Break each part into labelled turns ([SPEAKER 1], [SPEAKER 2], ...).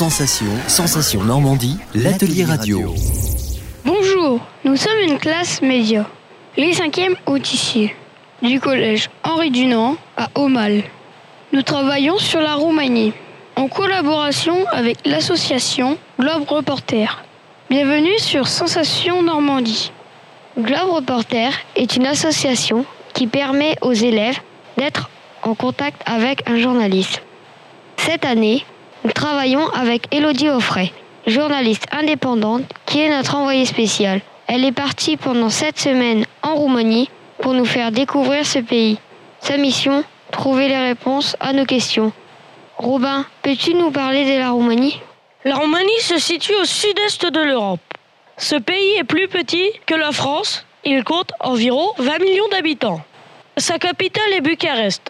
[SPEAKER 1] Sensation, Sensation Normandie, l'atelier radio.
[SPEAKER 2] Bonjour, nous sommes une classe média, les cinquièmes autissiers, du collège Henri Dunant à Aumale. Nous travaillons sur la Roumanie, en collaboration avec l'association Globe Reporter. Bienvenue sur Sensation Normandie. Globe Reporter est une association qui permet aux élèves d'être en contact avec un journaliste. Cette année, nous travaillons avec Elodie Offray, journaliste indépendante qui est notre envoyée spéciale. Elle est partie pendant sept semaines en Roumanie pour nous faire découvrir ce pays. Sa mission, trouver les réponses à nos questions. Robin, peux-tu nous parler de la Roumanie?
[SPEAKER 3] La Roumanie se situe au sud-est de l'Europe. Ce pays est plus petit que la France. Il compte environ 20 millions d'habitants. Sa capitale est Bucarest.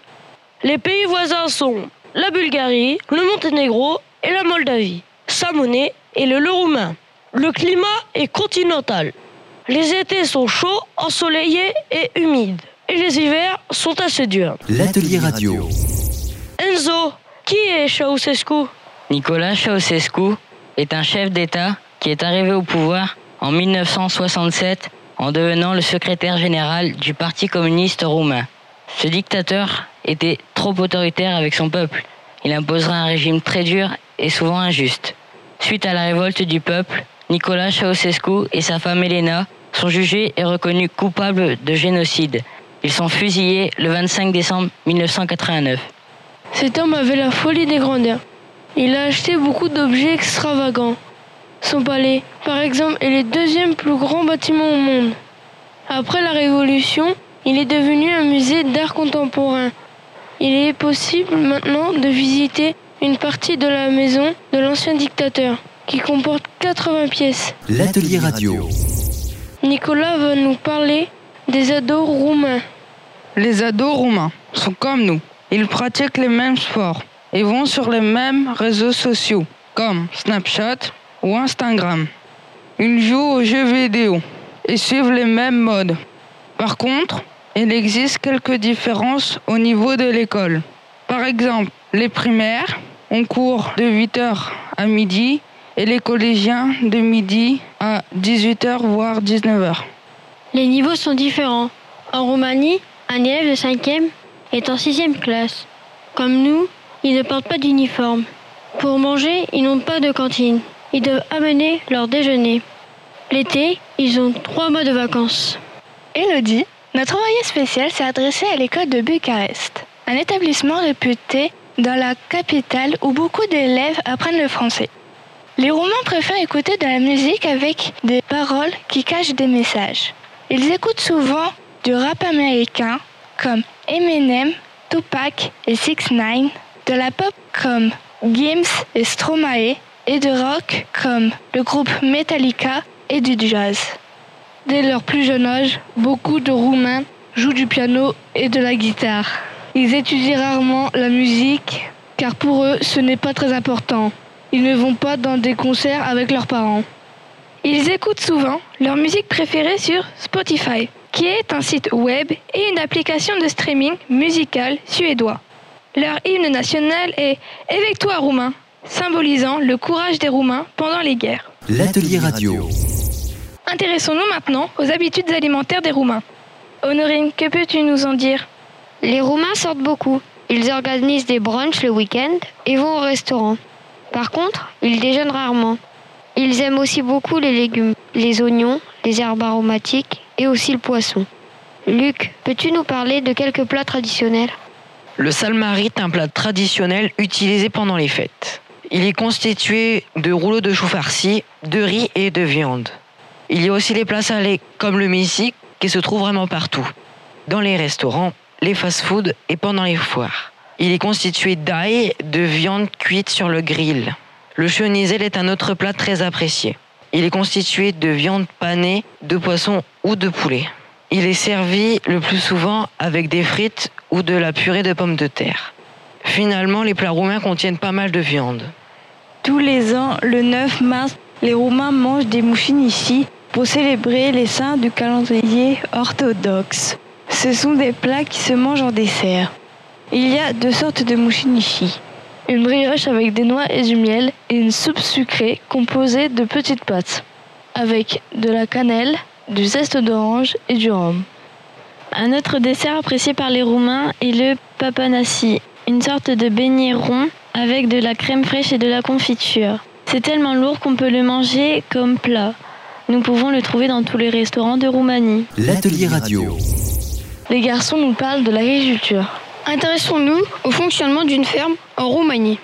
[SPEAKER 3] Les pays voisins sont la Bulgarie, le Monténégro et la Moldavie. Sa monnaie est le le roumain. Le climat est continental. Les étés sont chauds, ensoleillés et humides. Et les hivers sont assez durs.
[SPEAKER 1] L'atelier radio.
[SPEAKER 3] Enzo, qui est Ceausescu?
[SPEAKER 4] Nicolas Ceausescu est un chef d'État qui est arrivé au pouvoir en 1967 en devenant le secrétaire général du Parti communiste roumain. Ce dictateur était trop autoritaire avec son peuple. Il imposera un régime très dur et souvent injuste. Suite à la révolte du peuple, Nicolas Ceausescu et sa femme Elena sont jugés et reconnus coupables de génocide. Ils sont fusillés le 25 décembre 1989.
[SPEAKER 2] Cet homme avait la folie des grandeurs. Il a acheté beaucoup d'objets extravagants. Son palais, par exemple, est le deuxième plus grand bâtiment au monde. Après la Révolution, il est devenu un musée d'art contemporain. Il est possible maintenant de visiter une partie de la maison de l'ancien dictateur, qui comporte 80 pièces.
[SPEAKER 1] L'atelier radio.
[SPEAKER 2] Nicolas va nous parler des ados roumains.
[SPEAKER 5] Les ados roumains sont comme nous. Ils pratiquent les mêmes sports et vont sur les mêmes réseaux sociaux, comme Snapchat ou Instagram. Ils jouent aux jeux vidéo et suivent les mêmes modes. Par contre, il existe quelques différences au niveau de l'école. Par exemple, les primaires ont cours de 8h à midi et les collégiens de midi à 18h voire 19h.
[SPEAKER 2] Les niveaux sont différents. En Roumanie, un élève de 5e est en 6e classe. Comme nous, ils ne portent pas d'uniforme. Pour manger, ils n'ont pas de cantine. Ils doivent amener leur déjeuner. L'été, ils ont trois mois de vacances.
[SPEAKER 6] Elodie, notre envoyée spéciale s'est adressée à l'école de Bucarest, un établissement réputé dans la capitale où beaucoup d'élèves apprennent le français. Les Roumains préfèrent écouter de la musique avec des paroles qui cachent des messages. Ils écoutent souvent du rap américain comme Eminem, Tupac et 6 9 de la pop comme Gims et Stromae et de rock comme le groupe Metallica et du jazz. Dès leur plus jeune âge, beaucoup de Roumains jouent du piano et de la guitare. Ils étudient rarement la musique car pour eux ce n'est pas très important. Ils ne vont pas dans des concerts avec leurs parents. Ils écoutent souvent leur musique préférée sur Spotify, qui est un site web et une application de streaming musical suédois. Leur hymne national est Avec-toi Roumain, symbolisant le courage des Roumains pendant les guerres.
[SPEAKER 1] L'atelier radio.
[SPEAKER 6] Intéressons-nous maintenant aux habitudes alimentaires des Roumains. Honorine, que peux-tu nous en dire?
[SPEAKER 2] Les Roumains sortent beaucoup. Ils organisent des brunchs le week-end et vont au restaurant. Par contre, ils déjeunent rarement. Ils aiment aussi beaucoup les légumes, les oignons, les herbes aromatiques et aussi le poisson. Luc, peux-tu nous parler de quelques plats traditionnels?
[SPEAKER 4] Le salmari est un plat traditionnel utilisé pendant les fêtes. Il est constitué de rouleaux de choux farcis, de riz et de viande. Il y a aussi les plats salés comme le misic qui se trouve vraiment partout. Dans les restaurants, les fast-foods et pendant les foires. Il est constitué d'ail, de viande cuite sur le grill. Le chenisel est un autre plat très apprécié. Il est constitué de viande panée, de poisson ou de poulet. Il est servi le plus souvent avec des frites ou de la purée de pommes de terre. Finalement, les plats roumains contiennent pas mal de viande.
[SPEAKER 5] Tous les ans, le 9 mars, les Roumains mangent des ici pour célébrer les saints du calendrier orthodoxe. Ce sont des plats qui se mangent en dessert. Il y a deux sortes de mouchinichi.
[SPEAKER 3] une brioche avec des noix et du miel et une soupe sucrée composée de petites pâtes, avec de la cannelle, du zeste d'orange et du rhum.
[SPEAKER 7] Un autre dessert apprécié par les Roumains est le papanassi, une sorte de beignet rond avec de la crème fraîche et de la confiture. C'est tellement lourd qu'on peut le manger comme plat. Nous pouvons le trouver dans tous les restaurants de Roumanie.
[SPEAKER 1] L'atelier radio.
[SPEAKER 3] Les garçons nous parlent de l'agriculture.
[SPEAKER 2] Intéressons-nous au fonctionnement d'une ferme en Roumanie.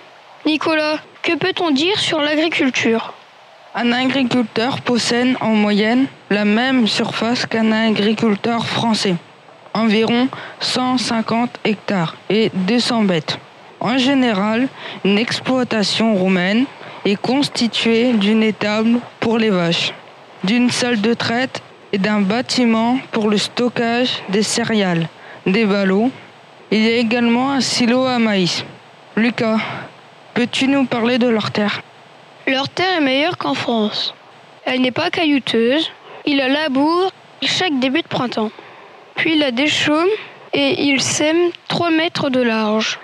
[SPEAKER 2] Nicolas, que peut-on dire sur l'agriculture?
[SPEAKER 5] Un agriculteur possède en moyenne la même surface qu'un agriculteur français, environ 150 hectares et 200 bêtes. En général, une exploitation roumaine est constituée d'une étable pour les vaches, d'une salle de traite et d'un bâtiment pour le stockage des céréales, des ballots. Il y a également un silo à maïs. Lucas, peux-tu nous parler de leur terre?
[SPEAKER 2] Leur terre est meilleure qu'en France. Elle n'est pas caillouteuse. Il la laboure chaque début de printemps. Puis il la déchaume et il sème 3 mètres de large.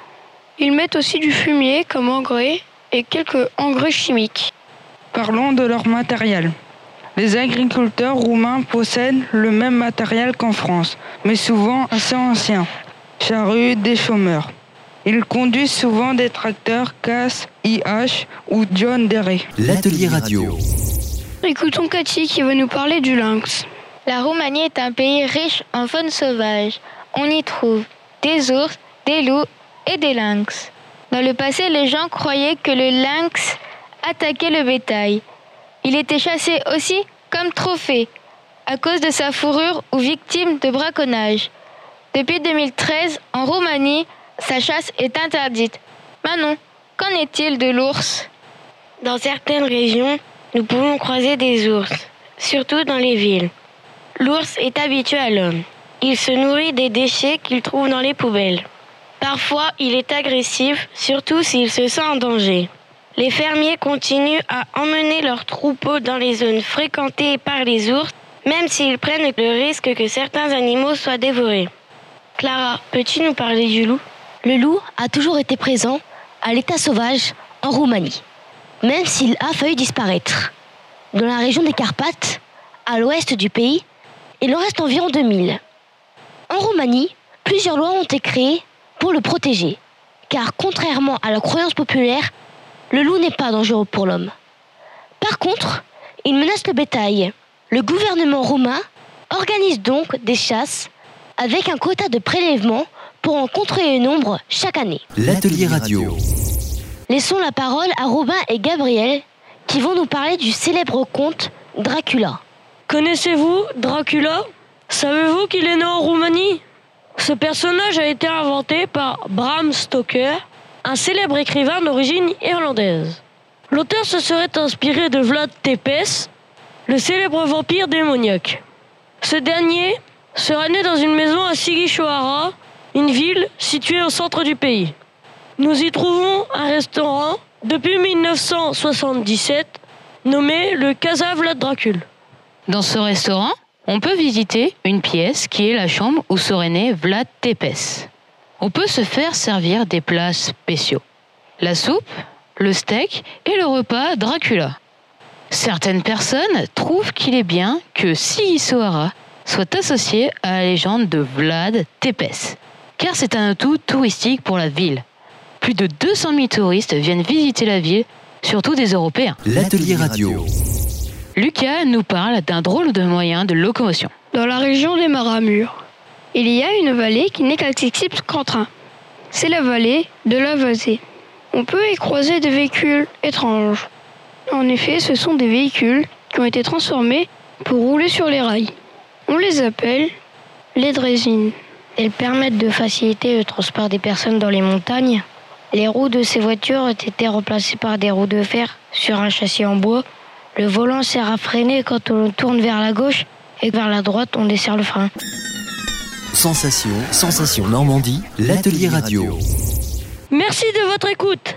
[SPEAKER 2] Ils mettent aussi du fumier comme engrais et quelques engrais chimiques.
[SPEAKER 5] Parlons de leur matériel. Les agriculteurs roumains possèdent le même matériel qu'en France, mais souvent assez ancien. Charrues des chômeurs. Ils conduisent souvent des tracteurs CAS, IH ou John Deere.
[SPEAKER 1] L'atelier radio.
[SPEAKER 2] Écoutons Cathy qui va nous parler du lynx.
[SPEAKER 8] La Roumanie est un pays riche en faune sauvage. On y trouve des ours, des loups et des lynx. Dans le passé, les gens croyaient que le lynx attaquait le bétail. Il était chassé aussi comme trophée à cause de sa fourrure ou victime de braconnage. Depuis 2013, en Roumanie, sa chasse est interdite. Manon, qu'en est-il de l'ours?
[SPEAKER 9] Dans certaines régions, nous pouvons croiser des ours, surtout dans les villes. L'ours est habitué à l'homme. Il se nourrit des déchets qu'il trouve dans les poubelles. Parfois, il est agressif, surtout s'il se sent en danger. Les fermiers continuent à emmener leurs troupeaux dans les zones fréquentées par les ours, même s'ils prennent le risque que certains animaux soient dévorés. Clara, peux-tu nous parler du loup?
[SPEAKER 10] Le loup a toujours été présent à l'état sauvage en Roumanie, même s'il a failli disparaître. Dans la région des Carpates, à l'ouest du pays, il en reste environ 2000. En Roumanie, plusieurs lois ont été créées pour le protéger, car contrairement à la croyance populaire, le loup n'est pas dangereux pour l'homme. Par contre, il menace le bétail. Le gouvernement roumain organise donc des chasses avec un quota de prélèvement pour en contrôler le nombre chaque année.
[SPEAKER 1] L'atelier radio.
[SPEAKER 10] Laissons la parole à Robin et Gabriel qui vont nous parler du célèbre conte Dracula.
[SPEAKER 3] Connaissez-vous Dracula? Savez-vous qu'il est né en Roumanie? Ce personnage a été inventé par Bram Stoker, un célèbre écrivain d'origine irlandaise. L'auteur se serait inspiré de Vlad Tepes, le célèbre vampire démoniaque. Ce dernier serait né dans une maison à Sigishoara, une ville située au centre du pays. Nous y trouvons un restaurant depuis 1977 nommé le Casa Vlad Dracul.
[SPEAKER 11] Dans ce restaurant, on peut visiter une pièce qui est la chambre où serait né Vlad Tepes. On peut se faire servir des plats spéciaux. La soupe, le steak et le repas Dracula. Certaines personnes trouvent qu'il est bien que Sigisoara soit associé à la légende de Vlad Tepes, car c'est un atout touristique pour la ville. Plus de 200 000 touristes viennent visiter la ville, surtout des Européens.
[SPEAKER 1] L'atelier radio.
[SPEAKER 11] Lucas nous parle d'un drôle de moyen de locomotion.
[SPEAKER 2] Dans la région des Maramures, il y a une vallée qui n'est qu'accessible qu'en train. C'est la vallée de la Vasée. On peut y croiser des véhicules étranges. En effet, ce sont des véhicules qui ont été transformés pour rouler sur les rails. On les appelle les drésines.
[SPEAKER 8] Elles permettent de faciliter le transport des personnes dans les montagnes. Les roues de ces voitures ont été remplacées par des roues de fer sur un châssis en bois. Le volant sert à freiner quand on tourne vers la gauche et vers la droite on desserre le frein.
[SPEAKER 1] Sensation, sensation Normandie, l'atelier radio.
[SPEAKER 3] Merci de votre écoute.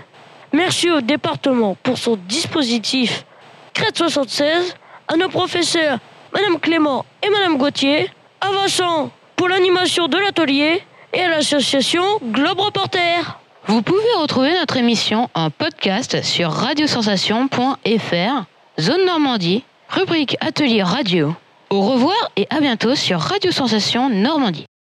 [SPEAKER 3] Merci au département pour son dispositif Crête 76, à nos professeurs Madame Clément et Madame Gauthier, à Vincent pour l'animation de l'atelier et à l'association Globe Reporter.
[SPEAKER 11] Vous pouvez retrouver notre émission en podcast sur radiosensation.fr, Zone Normandie, rubrique Atelier Radio. Au revoir et à bientôt sur Radio Sensation Normandie.